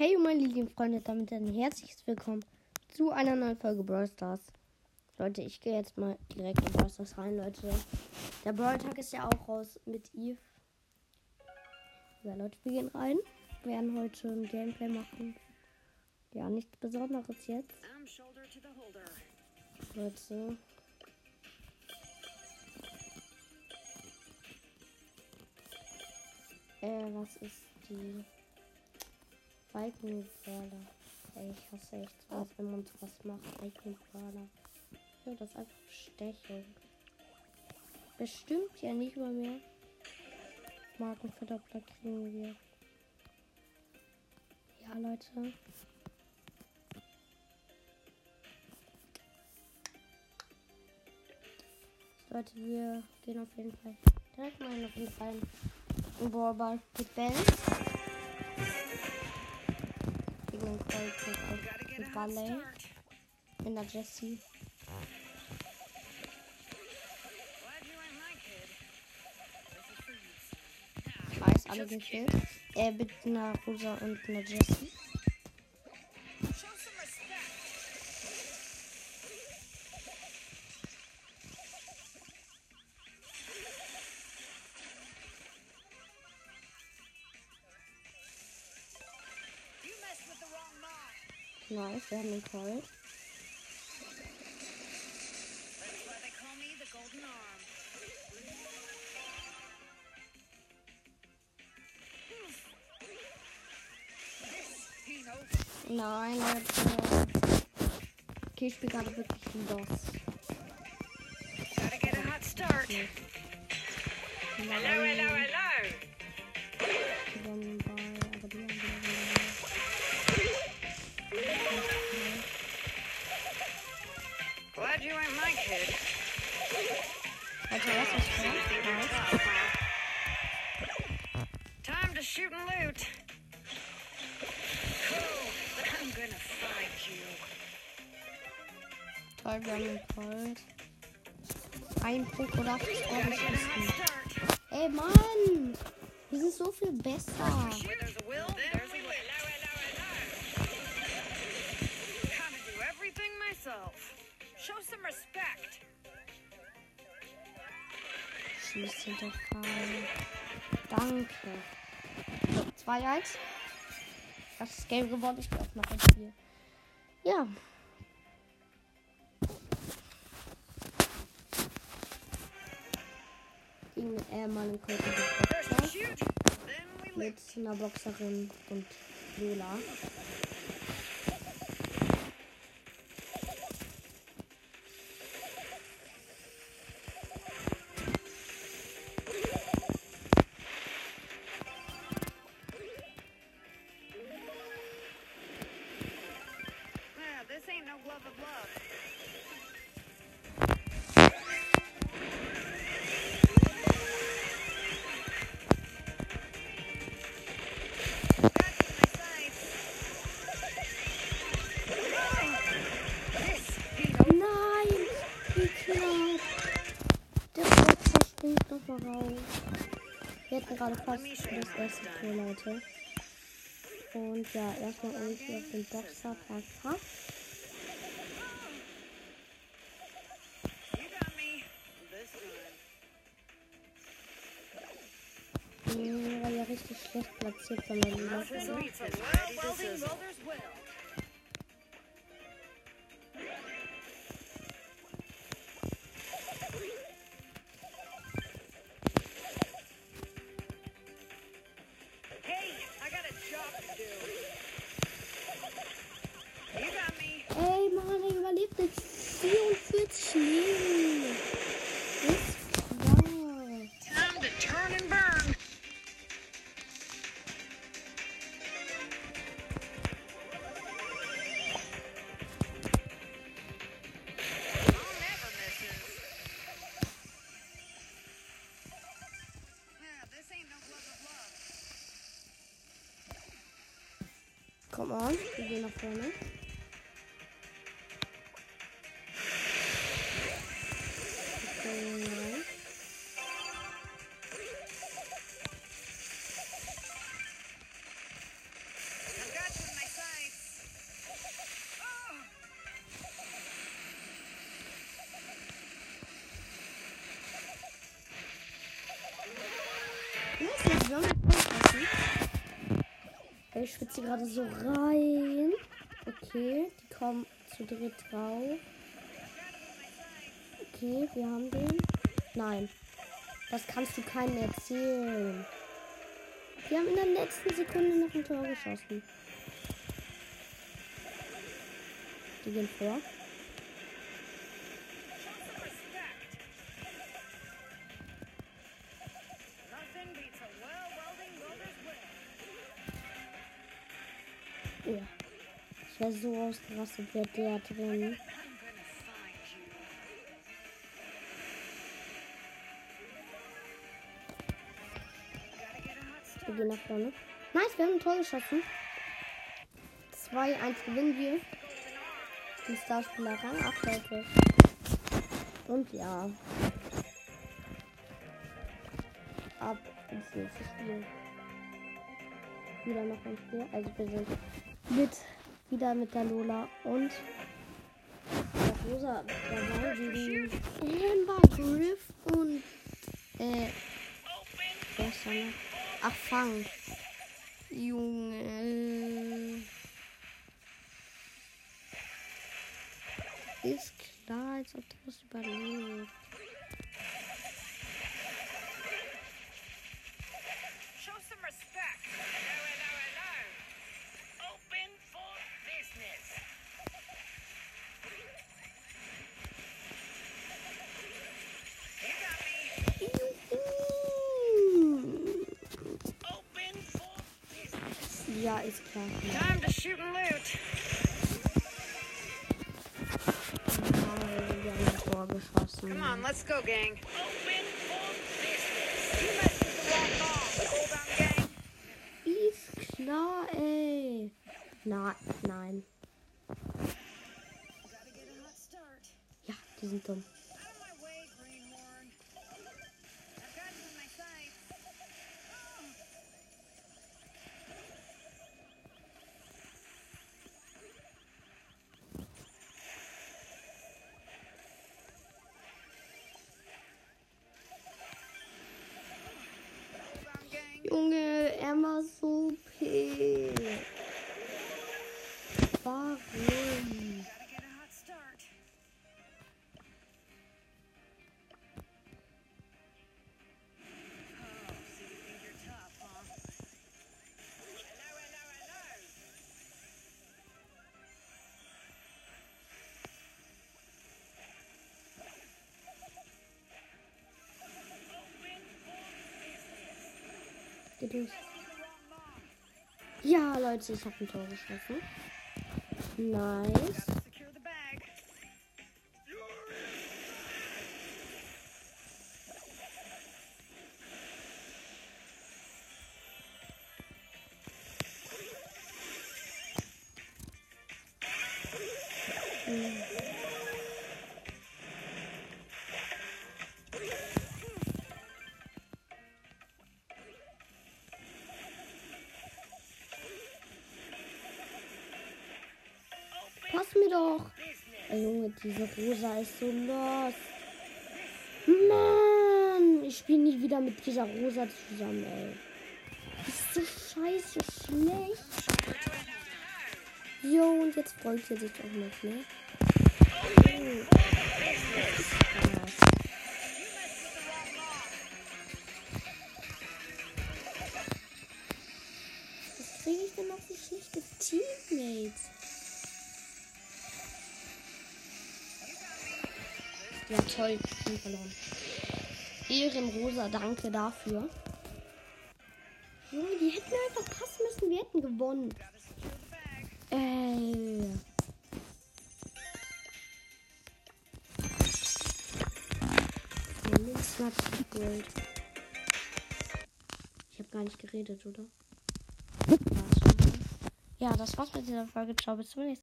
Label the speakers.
Speaker 1: Hey meine lieben Freunde, damit ein herzliches Willkommen zu einer neuen Folge Brawl Stars. Leute, ich gehe jetzt mal direkt in Brawl Stars rein, Leute. Der Brawl Tag ist ja auch raus mit Eve. Ja, Leute, wir gehen rein. Wir werden heute ein Gameplay machen. Ja, nichts Besonderes jetzt. Leute. Äh, was ist die Balkenbrawler? Ey, ich hasse echt was, wenn man sowas macht. Balkenbrawler. Ja, das ist einfach Bestechung. Bestimmt ja nicht mal mehr. Markenverdoppler kriegen wir. Ja, Leute. Leute, wir gehen auf jeden Fall direkt mal auf jeden Fall ein Ballball mit Bell. Mit Barley. In der Jessie. Weiß, alle gekillt. Er mit einer Rosa und einer Jessie. Nice, wir haben den Colt. Nein, Leute. Okay, ich spiele gerade wirklich ein Boss.
Speaker 2: Gotta get a hot start. Hello, hello, hello. Time to shoot and loot. Cool, I'm gonna find you.
Speaker 1: Five running clothes. Ein
Speaker 2: Pokédach
Speaker 1: ist
Speaker 2: ausgeschlossen.
Speaker 1: Ey Mann! Wir sind so viel besser.
Speaker 2: Show some respect.
Speaker 1: Schießt hinterfallen. Danke. So, 2-1. Das ist Game gewonnen. Ich auch noch ein Spiel. Ja. Gegen äh, meinen
Speaker 2: loot.
Speaker 1: mit einer Boxerin und Lola. Wir hatten gerade fast das erste Tor, Leute. Und ja, erstmal irgendwie auf den Boxer. Hm, war ja richtig schlecht platziert von der Lola. Komm on, wir gehen nach vorne. Okay, ich schwitze gerade so rein. Okay, die kommen zu dritt drauf. Okay, wir haben den. Nein. Das kannst du keinem erzählen. Wir haben in der letzten Sekunde noch ein Tor geschossen. Die gehen vor. Wäre so ausgerastet, wäre der drin. Wir gehen nach vorne. Nice, wir haben ein Tor geschossen. 2-1 gewinnen wir. Die Starspieler Rang 8 Leute. Und ja. Ab ins nächste Spiel. Wieder noch ein Spiel. Also wir sind mit wieder mit der Lola und der Rosa gegen Amber Griff und äh wer ist da noch? Ach Fang. Junge. Ist klar, als ob du das überlebst. Ja, ist klar.
Speaker 2: Time to shoot and loot.
Speaker 1: Wir haben ein Tor geschossen.
Speaker 2: Come on, let's go, gang.
Speaker 1: Ist klar, ey. Na, nein. Ja, die sind dumm. Junge, war so p. Warum? Los. Ja, Leute, ich habe ein Tor geschossen. Nice. Doch. Ey, Junge, diese Rosa ist so los. Mann, ich spiele nie wieder mit dieser Rosa zusammen, ey. Die ist so scheiße schlecht. Jo, und jetzt freut sie sich auch noch, ne? Oh. Was kriege ich denn noch für schlechte Teammates? Ja, toll. Team verloren. Ehrenrosa, danke dafür. Junge, die hätten einfach passen müssen. Wir hätten gewonnen. Ey. Gold. Ich habe gar nicht geredet, oder? Ja, das war's mit dieser Folge. Ciao, bis zum nächsten Mal.